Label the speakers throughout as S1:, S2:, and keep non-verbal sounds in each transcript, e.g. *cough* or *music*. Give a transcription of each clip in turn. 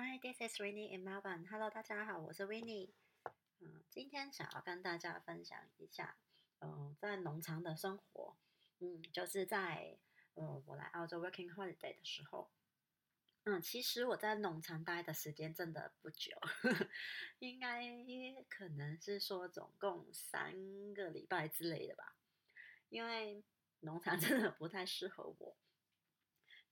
S1: Hi, this is Winnie in Melbourne. Hello，大家好，我是 Winnie。嗯，今天想要跟大家分享一下，嗯，在农场的生活。嗯，就是在呃我来澳洲 working holiday 的时候，嗯，其实我在农场待的时间真的不久，呵 *laughs* 呵应该可能是说总共三个礼拜之类的吧。因为农场真的不太适合我。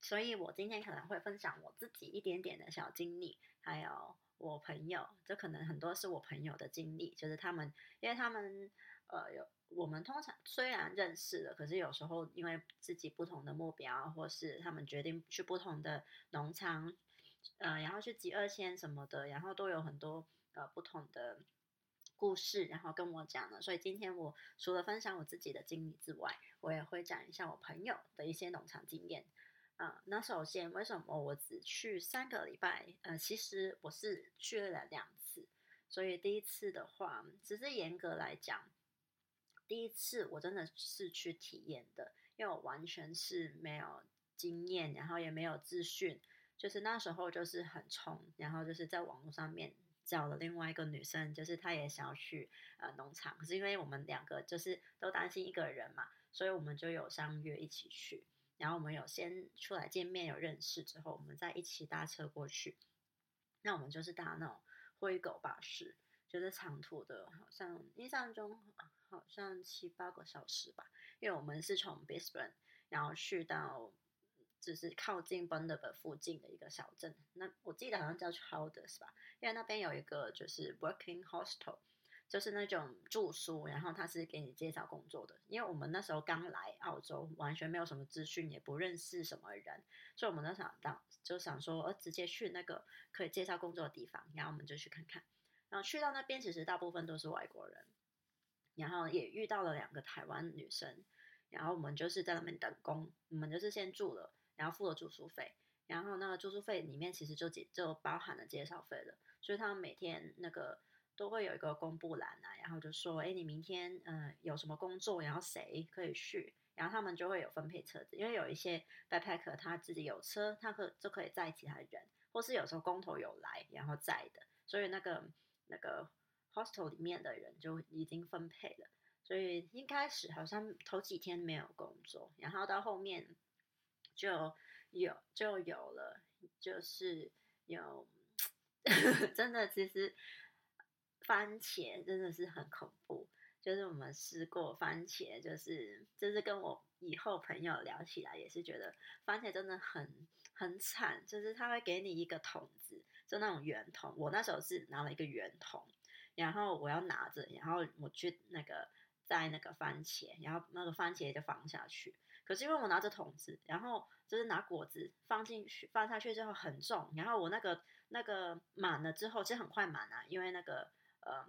S1: 所以我今天可能会分享我自己一点点的小经历，还有我朋友，这可能很多是我朋友的经历，就是他们，因为他们，呃，有我们通常虽然认识了，可是有时候因为自己不同的目标，或是他们决定去不同的农场，呃，然后去集二千什么的，然后都有很多呃不同的故事，然后跟我讲了。所以今天我除了分享我自己的经历之外，我也会讲一下我朋友的一些农场经验。啊，那首先为什么我只去三个礼拜？呃，其实我是去了两次，所以第一次的话，只是严格来讲，第一次我真的是去体验的，因为我完全是没有经验，然后也没有资讯，就是那时候就是很冲，然后就是在网络上面找了另外一个女生，就是她也想要去呃农场，可是因为我们两个就是都担心一个人嘛，所以我们就有相约一起去。然后我们有先出来见面，有认识之后，我们再一起搭车过去。那我们就是搭那种灰狗巴士，就是长途的，好像印象中好像七八个小时吧。因为我们是从 Brisbane，然后去到就是靠近 b u n d a b e r 附近的一个小镇。那我记得好像叫 Childer 是吧？因为那边有一个就是 Working Hostel。就是那种住宿，然后他是给你介绍工作的。因为我们那时候刚来澳洲，完全没有什么资讯，也不认识什么人，所以我们那想当就想说，呃，直接去那个可以介绍工作的地方，然后我们就去看看。然后去到那边，其实大部分都是外国人，然后也遇到了两个台湾女生，然后我们就是在那边等工，我们就是先住了，然后付了住宿费，然后那个住宿费里面其实就就包含了介绍费了，所以他们每天那个。都会有一个公布栏啊，然后就说，哎，你明天嗯有什么工作，然后谁可以去，然后他们就会有分配车子，因为有一些 backpacker 他自己有车，他可就可以载其他人，或是有时候工头有来然后载的，所以那个那个 hostel 里面的人就已经分配了，所以一开始好像头几天没有工作，然后到后面就有就有了，就是有 *laughs* 真的其实。番茄真的是很恐怖，就是我们试过番茄，就是就是跟我以后朋友聊起来也是觉得番茄真的很很惨，就是他会给你一个桶子，就那种圆桶，我那时候是拿了一个圆桶，然后我要拿着，然后我去那个在那个番茄，然后那个番茄就放下去，可是因为我拿着桶子，然后就是拿果子放进去放下去之后很重，然后我那个那个满了之后其实很快满啊，因为那个。呃，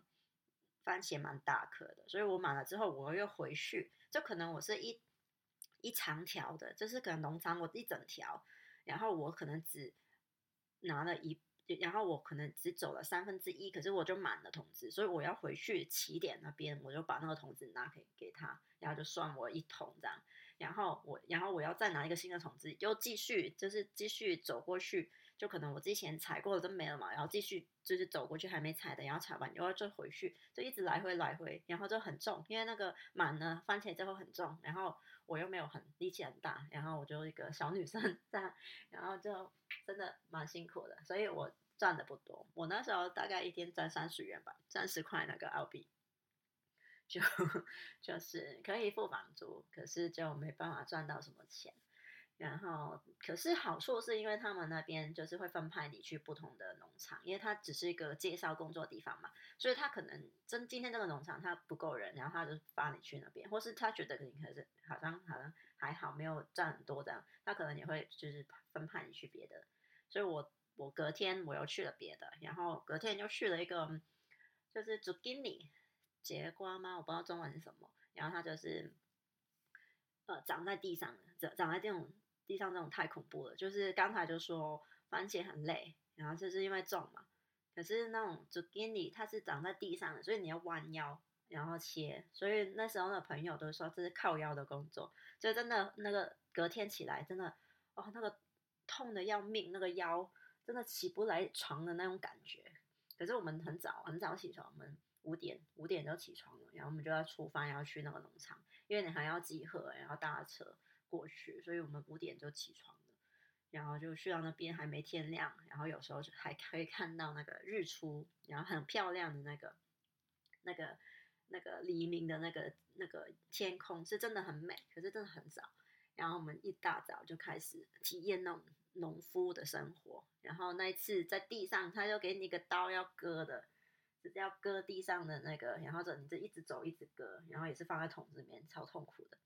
S1: 番茄蛮大颗的，所以我买了之后，我又回去，就可能我是一一长条的，就是可能农场我一整条，然后我可能只拿了一，然后我可能只走了三分之一，可是我就满了桶子，所以我要回去起点那边，我就把那个桶子拿给给他，然后就算我一桶这样，然后我然后我要再拿一个新的桶子，又继续就是继续走过去。就可能我之前踩过的都没了嘛，然后继续就是走过去还没踩的，然后踩完又要再回去，就一直来回来回，然后就很重，因为那个满呢番茄之后很重，然后我又没有很力气很大，然后我就一个小女生这样，然后就真的蛮辛苦的，所以我赚的不多，我那时候大概一天赚三十元吧，三十块那个澳币，就 *laughs* 就是可以付房租，可是就没办法赚到什么钱。然后，可是好处是因为他们那边就是会分派你去不同的农场，因为它只是一个介绍工作的地方嘛，所以他可能真今天这个农场他不够人，然后他就发你去那边，或是他觉得你可是好像好像还好，没有赚很多这样，他可能也会就是分派你去别的。所以我我隔天我又去了别的，然后隔天又去了一个就是 zucchini 节瓜吗？我不知道中文是什么，然后它就是呃长在地上，长长在这种。地上这种太恐怖了，就是刚才就说番茄很累，然后就是因为重嘛。可是那种 zucchini 它是长在地上的，所以你要弯腰然后切。所以那时候的朋友都说这是靠腰的工作，就真的那个隔天起来真的哦那个痛的要命，那个腰真的起不来床的那种感觉。可是我们很早很早起床，我们五点五点就起床了，然后我们就要出发，要去那个农场，因为你还要集合，然后搭车过去，所以我们五点就起床了，然后就去到那边还没天亮，然后有时候还可以看到那个日出，然后很漂亮的那个那个那个黎明的那个那个天空是真的很美，可是真的很早，然后我们一大早就开始体验那种。农夫的生活，然后那一次在地上，他就给你一个刀要割的，就是要割地上的那个，然后这你就一直走一直割，然后也是放在桶子里面，超痛苦的。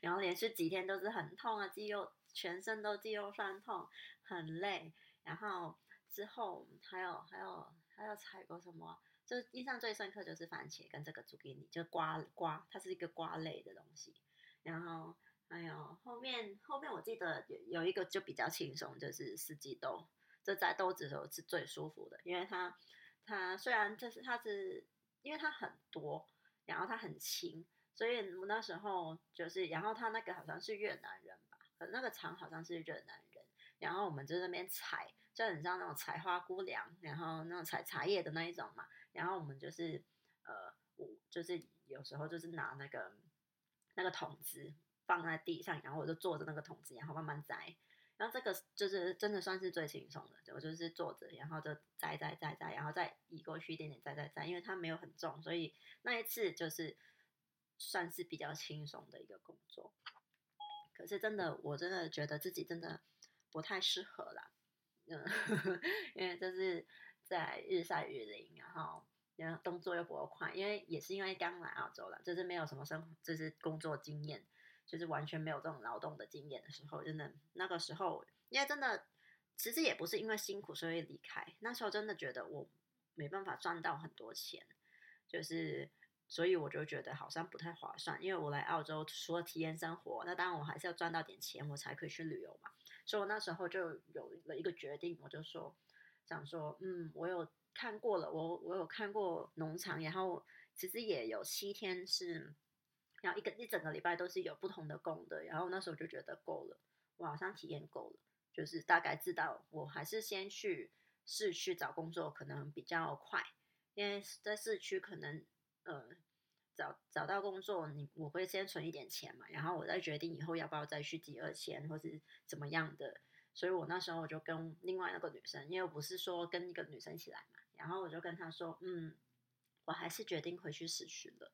S1: 然后连续几天都是很痛啊，肌肉全身都肌肉酸痛，很累。然后之后还有还有还有采过什么？就印象最深刻就是番茄跟这个朱给你，就瓜瓜，它是一个瓜类的东西，然后。还有，后面后面我记得有有一个就比较轻松，就是四季豆，这在豆子的时候是最舒服的，因为它它虽然就是它是因为它很多，然后它很轻，所以我那时候就是然后他那个好像是越南人吧，那个厂好像是越南人，然后我们就那边采，就很像那种采花姑娘，然后那种采茶叶的那一种嘛，然后我们就是呃我就是有时候就是拿那个那个桶子。放在地上，然后我就坐着那个桶子，然后慢慢摘。然后这个就是真的算是最轻松的，我就是坐着，然后就摘摘摘摘，然后再移过去一点点摘摘摘，因为它没有很重，所以那一次就是算是比较轻松的一个工作。可是真的，我真的觉得自己真的不太适合啦，嗯，*laughs* 因为就是在日晒雨淋，然后然后动作又不够快，因为也是因为刚来澳洲了，就是没有什么生，就是工作经验。就是完全没有这种劳动的经验的时候，真的那个时候，因为真的其实也不是因为辛苦所以离开，那时候真的觉得我没办法赚到很多钱，就是所以我就觉得好像不太划算，因为我来澳洲除了体验生活，那当然我还是要赚到点钱，我才可以去旅游嘛。所以我那时候就有了一个决定，我就说想说，嗯，我有看过了，我我有看过农场，然后其实也有七天是。然后一个一整个礼拜都是有不同的工的，然后那时候就觉得够了，我好像体验够了，就是大概知道我还是先去市区找工作可能比较快，因为在市区可能呃找找到工作，你我会先存一点钱嘛，然后我再决定以后要不要再去第二签或是怎么样的，所以我那时候我就跟另外那个女生，因为我不是说跟一个女生一起来嘛，然后我就跟她说，嗯，我还是决定回去市区了。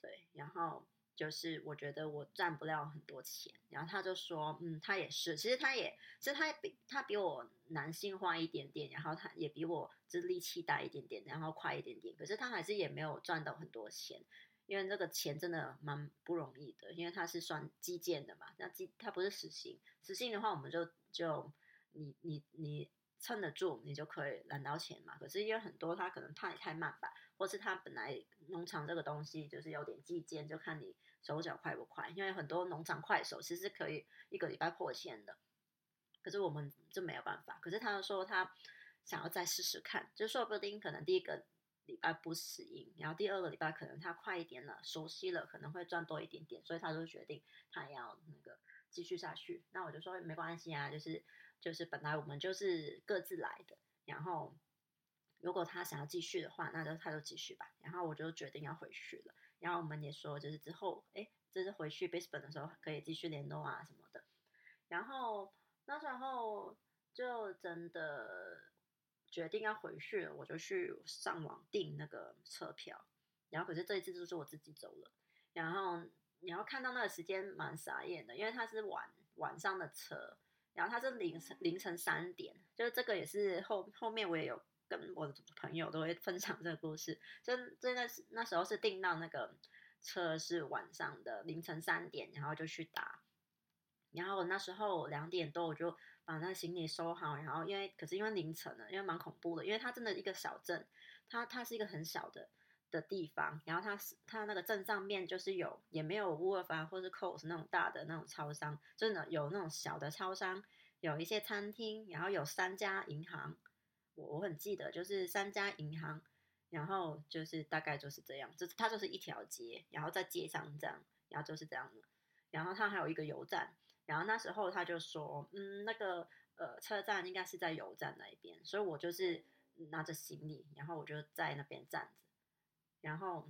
S1: 对，然后就是我觉得我赚不了很多钱，然后他就说，嗯，他也是，其实他也，其实他也比他比我男性化一点点，然后他也比我就是力气大一点点，然后快一点点，可是他还是也没有赚到很多钱，因为这个钱真的蛮不容易的，因为他是算基建的嘛，那基他不是实薪，实薪的话我们就就你你你撑得住，你就可以揽到钱嘛，可是因为很多他可能太太慢吧。或是他本来农场这个东西就是有点计件，就看你手脚快不快。因为很多农场快手其实可以一个礼拜破千的，可是我们就没有办法。可是他说他想要再试试看，就说不定可能第一个礼拜不适应，然后第二个礼拜可能他快一点了，熟悉了可能会赚多一点点，所以他就决定他要那个继续下去。那我就说没关系啊，就是就是本来我们就是各自来的，然后。如果他想要继续的话，那就他就继续吧。然后我就决定要回去了。然后我们也说，就是之后，哎，就是回去 Brisbane 的时候可以继续联络啊什么的。然后那时候就真的决定要回去了，我就去上网订那个车票。然后可是这一次就是我自己走了。然后你要看到那个时间蛮傻眼的，因为它是晚晚上的车，然后它是凌晨凌晨三点，就是这个也是后后面我也有。跟我的朋友都会分享这个故事，就真的是那时候是订到那个车是晚上的凌晨三点，然后就去打，然后那时候两点多我就把那行李收好，然后因为可是因为凌晨了，因为蛮恐怖的，因为它真的一个小镇，它它是一个很小的的地方，然后它是它那个镇上面就是有也没有 w o l f 或是 Coles 那种大的那种超商，真的有那种小的超商，有一些餐厅，然后有三家银行。我我很记得，就是三家银行，然后就是大概就是这样，就它就是一条街，然后在街上这样，然后就是这样的，然后它还有一个油站，然后那时候他就说，嗯，那个呃车站应该是在油站那一边，所以我就是拿着行李，然后我就在那边站着，然后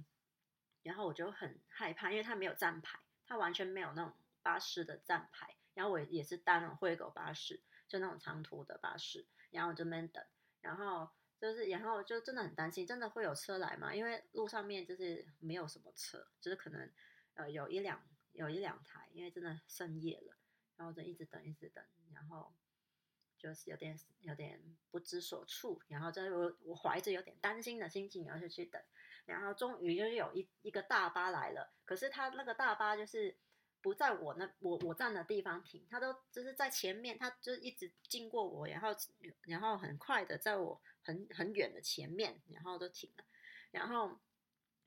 S1: 然后我就很害怕，因为他没有站牌，他完全没有那种巴士的站牌，然后我也是搭那种灰狗巴士，就那种长途的巴士，然后我就边等，然后。就是，然后就真的很担心，真的会有车来吗？因为路上面就是没有什么车，就是可能呃有一两有一两台，因为真的深夜了，然后就一直等一直等，然后就是有点有点不知所措，然后在我我怀着有点担心的心情，然后就去等，然后终于就是有一一个大巴来了，可是他那个大巴就是。不在我那我我站的地方停，他都就是在前面，他就一直经过我，然后然后很快的在我很很远的前面，然后就停了，然后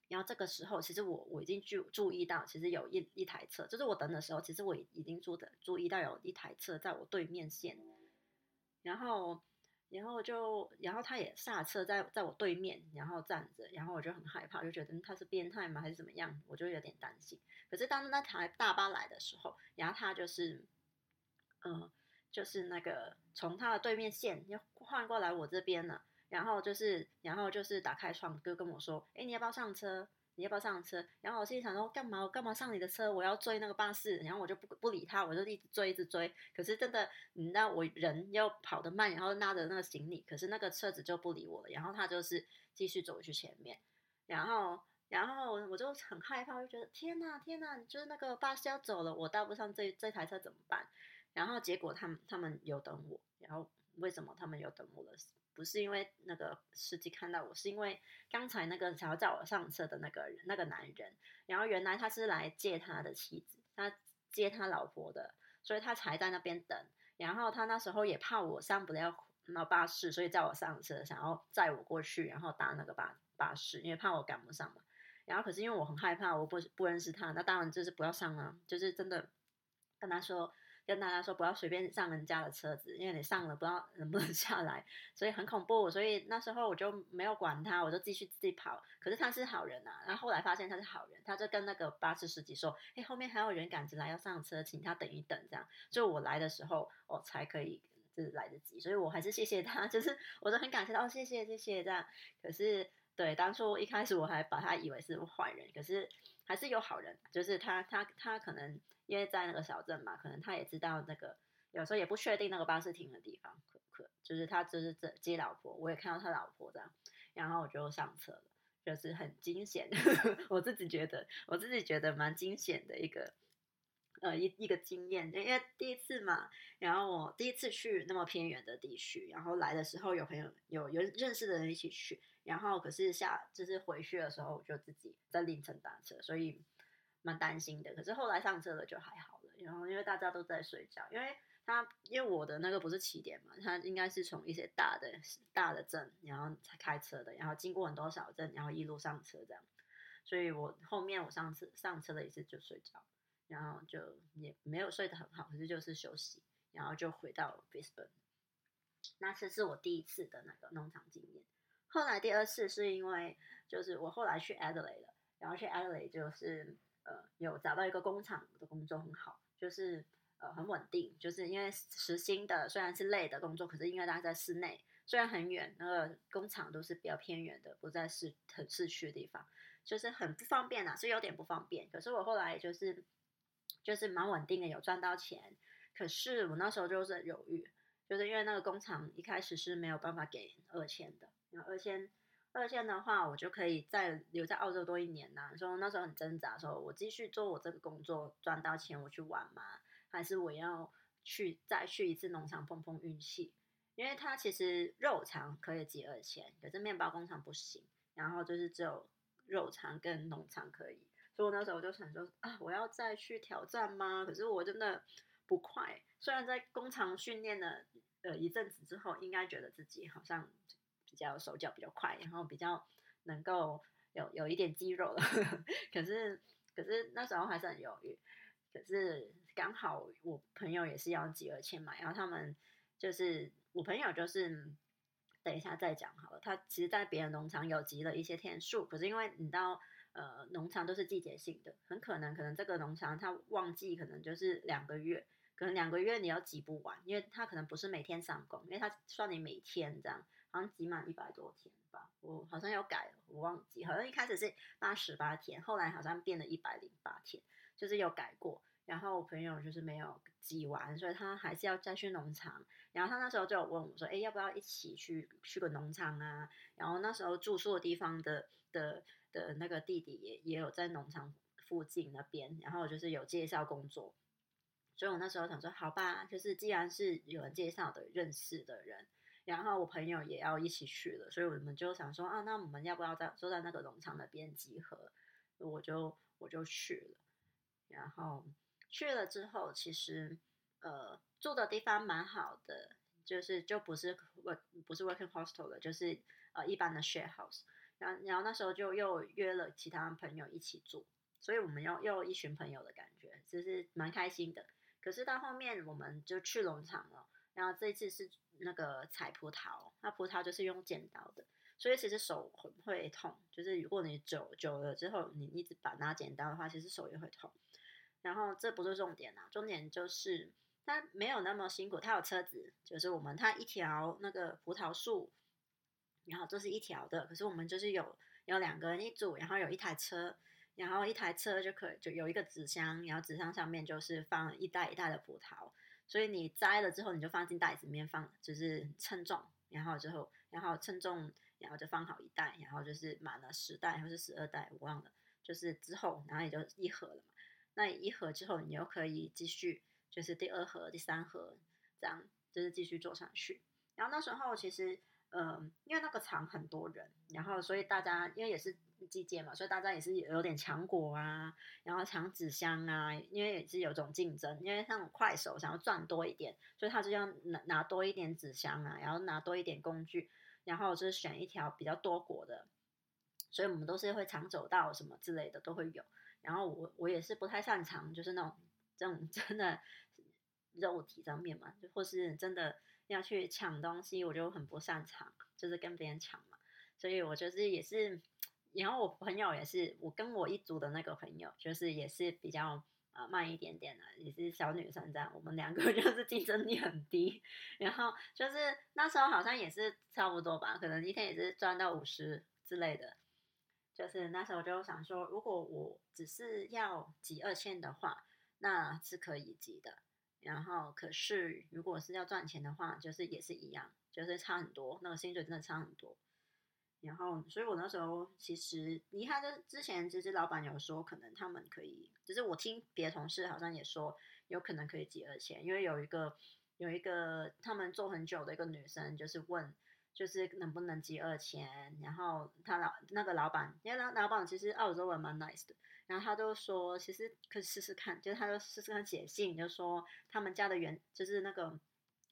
S1: 然后这个时候，其实我我已经注注意到，其实有一一台车，就是我等的时候，其实我已经注的注意到有一台车在我对面线，然后。然后就，然后他也下车在在我对面，然后站着，然后我就很害怕，就觉得他是变态吗，还是怎么样？我就有点担心。可是当那台大巴来的时候，然后他就是，嗯，就是那个从他的对面线又换过来我这边了，然后就是，然后就是打开窗就跟我说：“哎，你要不要上车？”你要不要上车？然后我心里想说，干嘛？我干嘛上你的车？我要追那个巴士。然后我就不不理他，我就一直追，一直追。可是真的，你知道我人又跑得慢，然后拉着那个行李，可是那个车子就不理我了。然后他就是继续走去前面。然后，然后我就很害怕，就觉得天哪，天哪！就是那个巴士要走了，我搭不上这这台车怎么办？然后结果他们他们有等我。然后为什么他们有等我了？不是因为那个司机看到我，是因为刚才那个想要叫我上车的那个人，那个男人，然后原来他是来接他的妻子，他接他老婆的，所以他才在那边等。然后他那时候也怕我上不了那巴士，所以叫我上车，想要载我过去，然后搭那个巴巴士，因为怕我赶不上嘛。然后可是因为我很害怕，我不不认识他，那当然就是不要上啊，就是真的跟他说。跟大家说不要随便上人家的车子，因为你上了不知道能不能下来，所以很恐怖。所以那时候我就没有管他，我就继续自己跑。可是他是好人啊，然后后来发现他是好人，他就跟那个巴士司机说：“哎，后面还有人赶着来要上车，请他等一等。”这样，就我来的时候，我才可以就是来得及。所以我还是谢谢他，*laughs* 就是我都很感谢他哦，谢谢谢谢这样。可是对当初一开始我还把他以为是坏人，可是还是有好人，就是他他他可能。因为在那个小镇嘛，可能他也知道那个，有时候也不确定那个巴士停的地方，可可就是他就是这接老婆，我也看到他老婆这样，然后我就上车了，就是很惊险，*laughs* 我自己觉得我自己觉得蛮惊险的一个，呃一一个经验，因为第一次嘛，然后我第一次去那么偏远的地区，然后来的时候有朋友有有认识的人一起去，然后可是下就是回去的时候我就自己在凌晨打车，所以。蛮担心的，可是后来上车了就还好了。然后因为大家都在睡觉，因为他因为我的那个不是起点嘛，他应该是从一些大的大的镇，然后才开车的，然后经过很多小镇，然后一路上车这样。所以我后面我上次上车了一次就睡着，然后就也没有睡得很好，可是就是休息，然后就回到 Brisbane。那次是我第一次的那个农场经验。后来第二次是因为就是我后来去 Adelaide 了，然后去 Adelaide 就是。呃，有找到一个工厂的工作很好，就是呃很稳定，就是因为实薪的，虽然是累的工作，可是因为大家在室内，虽然很远，那个工厂都是比较偏远的，不在市很市区的地方，就是很不方便啊，是有点不方便。可是我后来就是就是蛮稳定的，有赚到钱。可是我那时候就是犹豫，就是因为那个工厂一开始是没有办法给二千的，然后二千。二线的话，我就可以再留在澳洲多一年呐。说那时候很挣扎，说我继续做我这个工作赚到钱我去玩吗？还是我要去再去一次农场碰碰运气？因为它其实肉肠可以结二千，可是面包工厂不行。然后就是只有肉肠跟农场可以。所以我那时候我就想说啊，我要再去挑战吗？可是我真的不快。虽然在工厂训练了呃一阵子之后，应该觉得自己好像。比较手脚比较快，然后比较能够有有一点肌肉了，*laughs* 可是可是那时候还是很犹豫。可是刚好我朋友也是要集二千嘛，然后他们就是我朋友就是等一下再讲好了。他其实，在别人农场有集了一些天数，可是因为你知道，呃，农场都是季节性的，很可能可能这个农场它旺季可能就是两个月。可能两个月你要挤不完，因为他可能不是每天上工，因为他算你每天这样，好像挤满一百多天吧，我好像有改，我忘记，好像一开始是八十八天，后来好像变了一百零八天，就是有改过。然后我朋友就是没有挤完，所以他还是要再去农场。然后他那时候就有问我说：“哎，要不要一起去去个农场啊？”然后那时候住宿的地方的的的那个弟弟也也有在农场附近那边，然后就是有介绍工作。所以我那时候想说：“好吧，就是既然是有人介绍的认识的人，然后我朋友也要一起去了，所以我们就想说啊，那我们要不要在坐在那个农场那边集合？”我就我就去了，然后。去了之后，其实呃住的地方蛮好的，就是就不是不不是 working hostel 的，就是呃一般的 share house。然后然后那时候就又约了其他朋友一起住，所以我们又又一群朋友的感觉，就是蛮开心的。可是到后面我们就去农场了，然后这次是那个采葡萄，那葡萄就是用剪刀的，所以其实手很会痛，就是如果你久久了之后，你一直把拿剪刀的话，其实手也会痛。然后这不是重点啊，重点就是它没有那么辛苦，它有车子，就是我们它一条那个葡萄树，然后这是一条的，可是我们就是有有两个人一组，然后有一台车，然后一台车就可以就有一个纸箱，然后纸箱上面就是放一袋一袋的葡萄，所以你摘了之后你就放进袋子里面放，就是称重，然后之后然后称重，然后就放好一袋，然后就是满了十袋还是十二袋，我忘了，就是之后然后也就一盒了嘛。那一盒之后，你又可以继续，就是第二盒、第三盒这样，就是继续做上去。然后那时候其实，嗯，因为那个厂很多人，然后所以大家因为也是季节嘛，所以大家也是有点抢果啊，然后抢纸箱啊，因为也是有种竞争，因为像快手想要赚多一点，所以他就要拿拿多一点纸箱啊，然后拿多一点工具，然后就是选一条比较多果的，所以我们都是会抢走道什么之类的都会有。然后我我也是不太擅长，就是那种这种 *laughs* 真的肉体上面嘛，就或是真的要去抢东西，我就很不擅长，就是跟别人抢嘛。所以我就是也是，然后我朋友也是，我跟我一组的那个朋友，就是也是比较呃慢一点点的，也是小女生这样，我们两个 *laughs* 就是竞争力很低。然后就是那时候好像也是差不多吧，可能一天也是赚到五十之类的。就是那时候就想说，如果我只是要挤二千的话，那是可以挤的。然后，可是如果是要赚钱的话，就是也是一样，就是差很多，那个薪水真的差很多。然后，所以我那时候其实，你看，这之前其实老板有说，可能他们可以，就是我听别的同事好像也说，有可能可以结二千，因为有一个有一个他们做很久的一个女生，就是问。就是能不能集二千，然后他老那个老板，因为老老板其实澳洲人蛮 nice 的，然后他就说其实可以试试看，就是他就试试看写信，就说他们家的原就是那个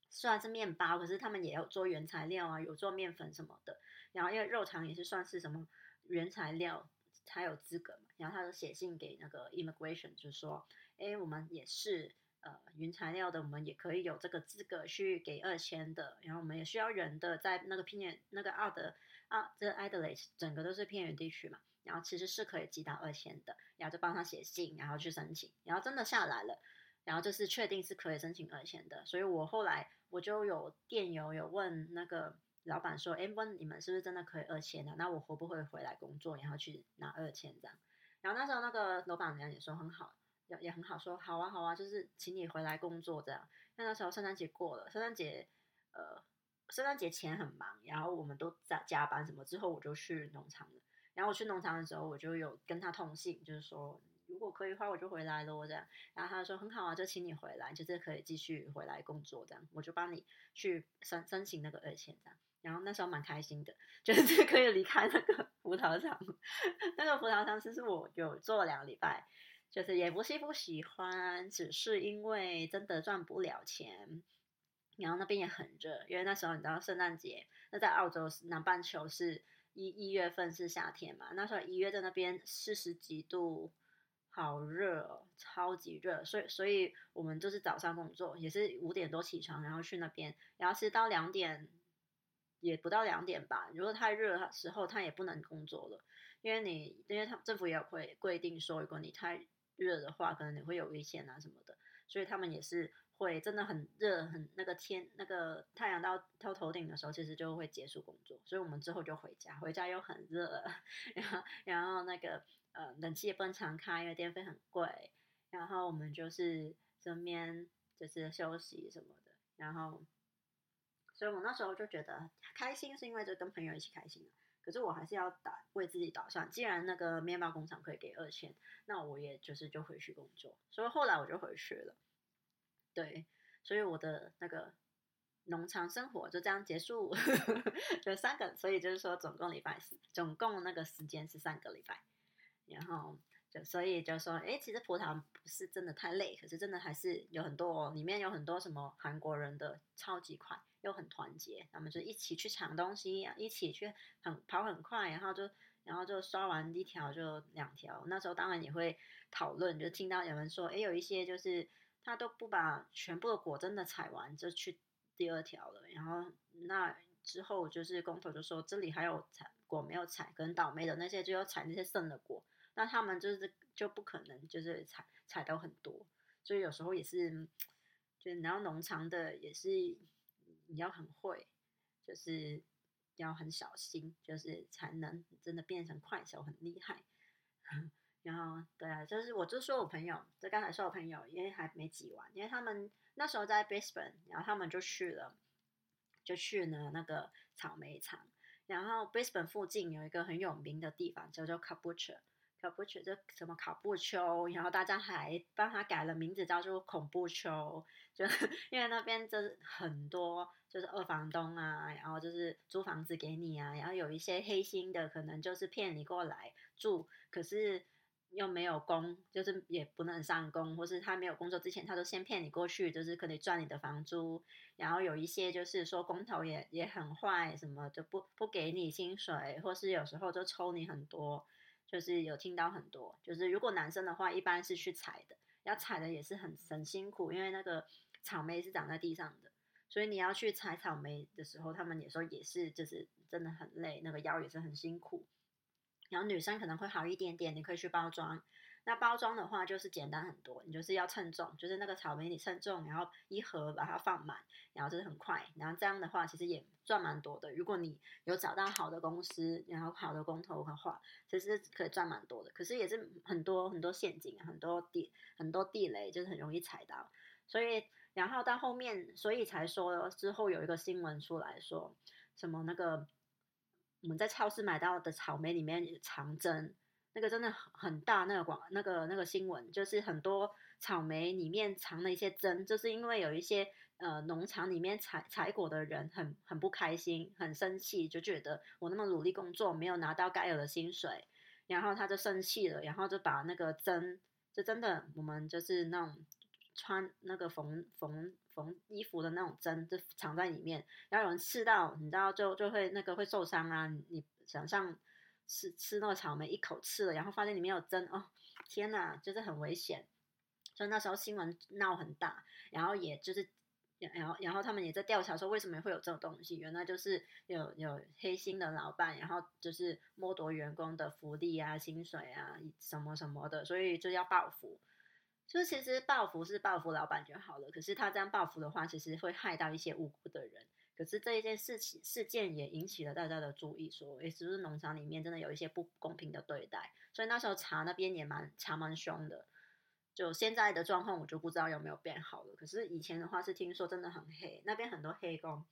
S1: 虽然是面包，可是他们也有做原材料啊，有做面粉什么的，然后因为肉肠也是算是什么原材料才有资格嘛，然后他就写信给那个 immigration 就说，哎，我们也是。呃，原材料的我们也可以有这个资格去给二千的，然后我们也需要人的，在那个偏远那个奥德啊，这 Adelaide 整个都是偏远地区嘛，然后其实是可以寄到二千的，然后就帮他写信，然后去申请，然后真的下来了，然后就是确定是可以申请二千的，所以我后来我就有电邮有问那个老板说，哎，问你们是不是真的可以二千的？那我会不会回来工作，然后去拿二千这样？然后那时候那个老板娘也说很好。也也很好，说好啊好啊，就是请你回来工作这样。那那时候圣诞节过了，圣诞节呃，圣诞节前很忙，然后我们都在加班什么。之后我就去农场了。然后我去农场的时候，我就有跟他通信，就是说如果可以的话，我就回来咯这样。然后他说很好啊，就请你回来，就是可以继续回来工作这样。我就帮你去申申请那个二千这样。然后那时候蛮开心的，就是可以离开那个葡萄场。那个葡萄场其实我有做两个礼拜。就是也不是不喜欢，只是因为真的赚不了钱，然后那边也很热，因为那时候你知道圣诞节，那在澳洲南半球是一一月份是夏天嘛，那时候一月在那边四十几度，好热，超级热，所以所以我们就是早上工作，也是五点多起床，然后去那边，然后是到两点，也不到两点吧，如果太热的时候，他也不能工作了，因为你因为他政府也会规定说，如果你太热的话，可能你会有危险啊什么的，所以他们也是会真的很热，很那个天那个太阳到到头顶的时候，其实就会结束工作，所以我们之后就回家，回家又很热，*laughs* 然后然后那个呃冷气也不能常开，因为电费很贵，然后我们就是这边就是休息什么的，然后，所以我那时候就觉得开心，是因为就跟朋友一起开心可是我还是要打为自己打算，既然那个面包工厂可以给二千，那我也就是就回去工作，所以后来我就回去了。对，所以我的那个农场生活就这样结束，*laughs* 就三个，所以就是说总共礼拜四，总共那个时间是三个礼拜，然后就所以就说，哎，其实葡萄不是真的太累，可是真的还是有很多，哦里面有很多什么韩国人的超级快。又很团结，他们就一起去抢东西，一起去很跑很快，然后就然后就刷完一条就两条。那时候当然也会讨论，就听到有人说，哎，有一些就是他都不把全部的果真的采完，就去第二条了。然后那之后就是工头就说，这里还有采果没有采，跟倒霉的那些就要采那些剩的果，那他们就是就不可能就是采采到很多，所以有时候也是，就是然后农场的也是。你要很会，就是要很小心，就是才能真的变成快手很厉害。*laughs* 然后，对啊，就是我就说我朋友，就刚才说我朋友，因为还没挤完，因为他们那时候在 Brisbane，然后他们就去了，就去了那个草莓厂。然后 Brisbane 附近有一个很有名的地方叫做 c a b u c h a 考布丘，就什么考布丘，然后大家还帮他改了名字，叫做恐怖丘，就 *laughs* 因为那边就是很多就是二房东啊，然后就是租房子给你啊，然后有一些黑心的，可能就是骗你过来住，可是又没有工，就是也不能上工，或是他没有工作之前，他都先骗你过去，就是可以赚你的房租，然后有一些就是说工头也也很坏，什么就不不给你薪水，或是有时候就抽你很多。就是有听到很多，就是如果男生的话，一般是去采的，要采的也是很很辛苦，因为那个草莓是长在地上的，所以你要去采草莓的时候，他们有时候也是，就是真的很累，那个腰也是很辛苦。然后女生可能会好一点点，你可以去包装。那包装的话就是简单很多，你就是要称重，就是那个草莓你称重，然后一盒把它放满，然后就是很快，然后这样的话其实也赚蛮多的。如果你有找到好的公司，然后好的工头的话，其实可以赚蛮多的。可是也是很多很多陷阱，很多地很多地雷，就是很容易踩到。所以然后到后面，所以才说之后有一个新闻出来说什么那个我们在超市买到的草莓里面藏针。那个真的很大，那个广那个那个新闻就是很多草莓里面藏了一些针，就是因为有一些呃农场里面采采果的人很很不开心，很生气，就觉得我那么努力工作没有拿到该有的薪水，然后他就生气了，然后就把那个针，就真的我们就是那种穿那个缝缝缝衣服的那种针，就藏在里面，然后有人刺到，你知道就就会那个会受伤啊，你想象。吃吃那个草莓，一口吃了，然后发现里面有针哦，天哪，就是很危险。所以那时候新闻闹很大，然后也就是，然后然后他们也在调查说为什么会有这种东西，原来就是有有黑心的老板，然后就是剥夺员工的福利啊、薪水啊什么什么的，所以就要报复。就其实报复是报复老板就好了，可是他这样报复的话，其实会害到一些无辜的人。可是这一件事情事件也引起了大家的注意，说，诶，是不是农场里面真的有一些不公平的对待？所以那时候查那边也蛮查蛮凶的。就现在的状况，我就不知道有没有变好了。可是以前的话是听说真的很黑，那边很多黑工，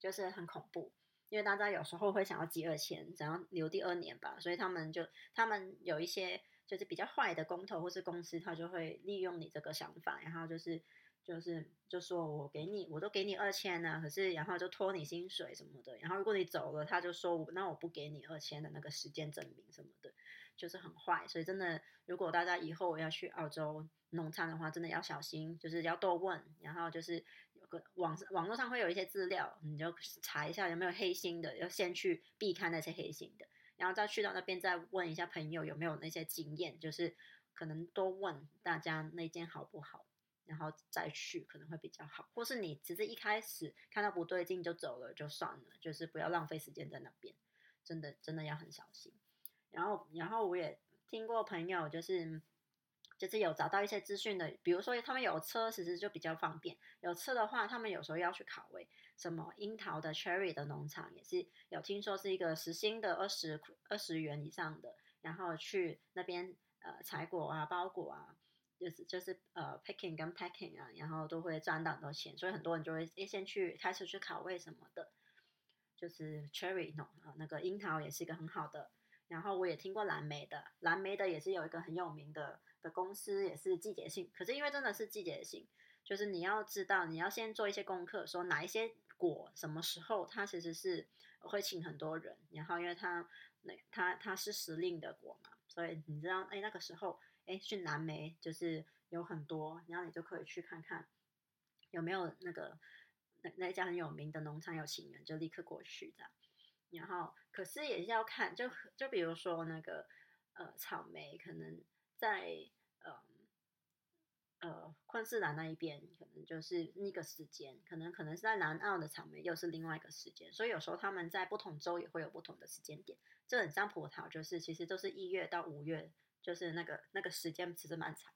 S1: 就是很恐怖。因为大家有时候会想要积二千，想要留第二年吧，所以他们就他们有一些就是比较坏的工头或是公司，他就会利用你这个想法，然后就是。就是就说我给你，我都给你二千呢，可是然后就拖你薪水什么的，然后如果你走了，他就说那我不给你二千的那个时间证明什么的，就是很坏。所以真的，如果大家以后要去澳洲农场的话，真的要小心，就是要多问，然后就是有个网网络上会有一些资料，你就查一下有没有黑心的，要先去避开那些黑心的，然后再去到那边再问一下朋友有没有那些经验，就是可能多问大家那间好不好。然后再去可能会比较好，或是你只是一开始看到不对劲就走了就算了，就是不要浪费时间在那边，真的真的要很小心。然后然后我也听过朋友就是就是有找到一些资讯的，比如说他们有车，其实就比较方便。有车的话，他们有时候要去考位，什么樱桃的 Cherry 的农场也是有听说是一个时薪的二十二十元以上的，然后去那边呃采果啊、包果啊。就是就是呃，picking 跟 packing 啊，然后都会赚到很多钱，所以很多人就会诶先去开始去考位什么的。就是 cherry 农啊，那个樱桃也是一个很好的。然后我也听过蓝莓的，蓝莓的也是有一个很有名的的公司，也是季节性。可是因为真的是季节性，就是你要知道，你要先做一些功课，说哪一些果什么时候它其实是会请很多人。然后因为它那它它是时令的果嘛，所以你知道，哎，那个时候。哎，去蓝莓就是有很多，然后你就可以去看看有没有那个那那家很有名的农场有情人，就立刻过去这样。然后，可是也是要看，就就比如说那个呃草莓，可能在呃呃昆士兰那一边，可能就是那个时间，可能可能是在南澳的草莓又是另外一个时间，所以有时候他们在不同州也会有不同的时间点。这很像葡萄，就是其实都是一月到五月。就是那个那个时间其实蛮长，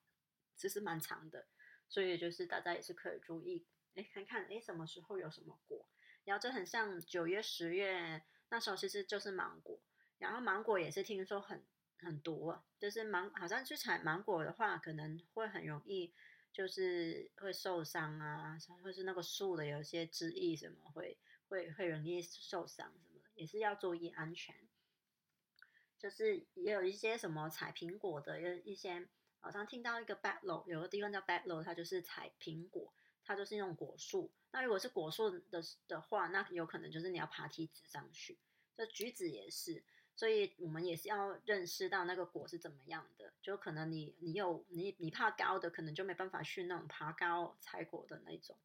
S1: 其实蛮长的，所以就是大家也是可以注意，哎，看看哎什么时候有什么果，然后这很像九月十月那时候其实就是芒果，然后芒果也是听说很很毒，就是芒好像去采芒果的话，可能会很容易就是会受伤啊，或是那个树的有些枝叶什么会会会容易受伤什么的，也是要注意安全。就是也有一些什么采苹果的，有一些好像听到一个 back low，有个地方叫 back low，它就是采苹果，它就是那种果树。那如果是果树的的话，那有可能就是你要爬梯子上去。这橘子也是，所以我们也是要认识到那个果是怎么样的。就可能你你有你你怕高的，可能就没办法去那种爬高采果的那种。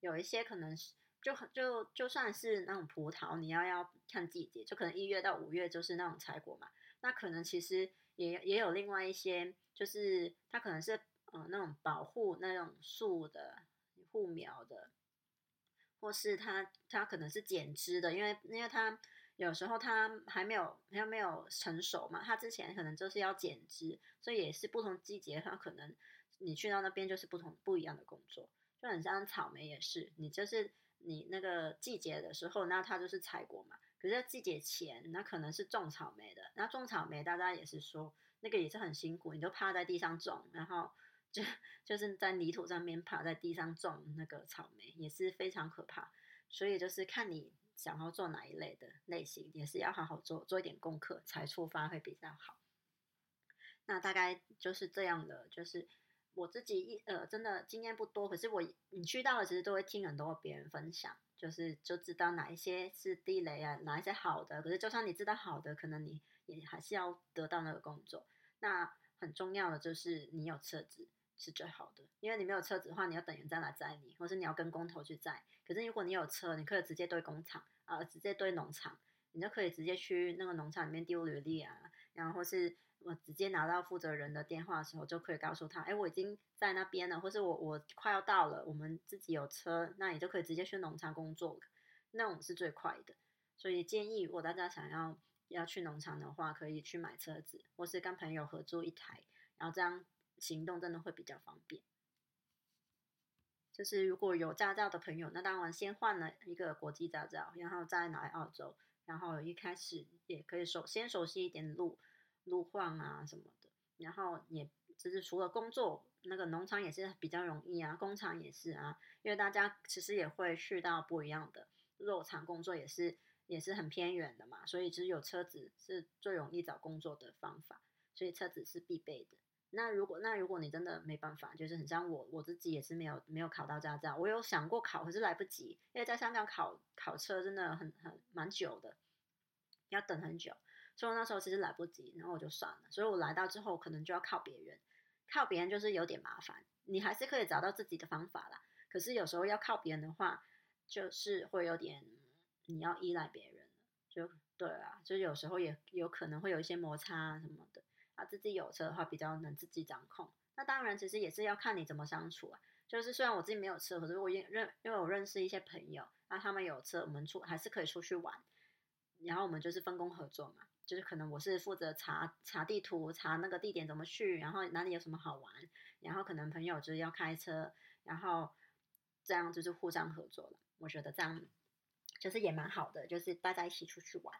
S1: 有一些可能是。就很就就算是那种葡萄，你要要看季节，就可能一月到五月就是那种采果嘛。那可能其实也也有另外一些，就是它可能是嗯那种保护那种树的护苗的，或是它它可能是剪枝的，因为因为它有时候它还没有还没有成熟嘛，它之前可能就是要剪枝，所以也是不同季节它可能你去到那边就是不同不一样的工作，就很像草莓也是，你就是。你那个季节的时候，那它就是采果嘛。可是季节前，那可能是种草莓的。那种草莓，大家也是说，那个也是很辛苦，你就趴在地上种，然后就 *laughs* 就是在泥土上面趴在地上种那个草莓，也是非常可怕。所以就是看你想要做哪一类的类型，也是要好好做做一点功课才出发会比较好。那大概就是这样的，就是。我自己一呃真的经验不多，可是我你去到了，其实都会听很多别人分享，就是就知道哪一些是地雷啊，哪一些好的。可是就算你知道好的，可能你也还是要得到那个工作。那很重要的就是你有车子是最好的，因为你没有车子的话，你要等人再来载你，或是你要跟工头去载。可是如果你有车，你可以直接对工厂啊，直接对农场，你就可以直接去那个农场里面丢履历啊，然后是。我直接拿到负责人的电话的时候，就可以告诉他，哎，我已经在那边了，或是我我快要到了，我们自己有车，那你就可以直接去农场工作，那种是最快的。所以建议，如果大家想要要去农场的话，可以去买车子，或是跟朋友合租一台，然后这样行动真的会比较方便。就是如果有驾照的朋友，那当然先换了一个国际驾照，然后再来澳洲，然后一开始也可以熟先熟悉一点路。路况啊什么的，然后也就是除了工作，那个农场也是比较容易啊，工厂也是啊，因为大家其实也会去到不一样的肉厂工作，也是也是很偏远的嘛，所以只有车子是最容易找工作的方法，所以车子是必备的。那如果那如果你真的没办法，就是很像我我自己也是没有没有考到驾照，我有想过考，可是来不及，因为在香港考考车真的很很蛮久的，要等很久。所以那时候其实来不及，然后我就算了。所以我来到之后，可能就要靠别人，靠别人就是有点麻烦。你还是可以找到自己的方法啦，可是有时候要靠别人的话，就是会有点你要依赖别人就对啊，就有时候也有可能会有一些摩擦什么的。啊，自己有车的话比较能自己掌控。那当然，其实也是要看你怎么相处啊。就是虽然我自己没有车，可是我认认因为我认识一些朋友，那他们有车，我们出还是可以出去玩。然后我们就是分工合作嘛。就是可能我是负责查查地图，查那个地点怎么去，然后哪里有什么好玩，然后可能朋友就是要开车，然后这样就是互相合作了。我觉得这样就是也蛮好的，就是大家一起出去玩，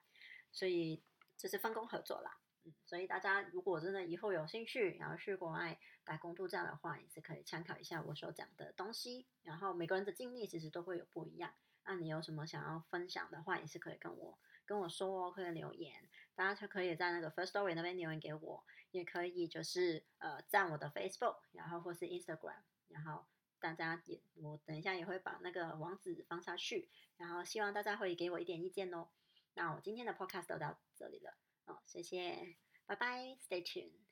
S1: 所以就是分工合作啦。嗯，所以大家如果真的以后有兴趣，然后去国外打工度假的话，也是可以参考一下我所讲的东西。然后每个人的经历其实都会有不一样，那你有什么想要分享的话，也是可以跟我跟我说哦，可以留言。大家就可以在那个 First Story 那边留言给我，也可以就是呃赞我的 Facebook，然后或是 Instagram，然后大家也我等一下也会把那个网址放下去，然后希望大家会给我一点意见哦。那我今天的 Podcast 就到这里了，哦，谢谢，拜拜，Stay tuned。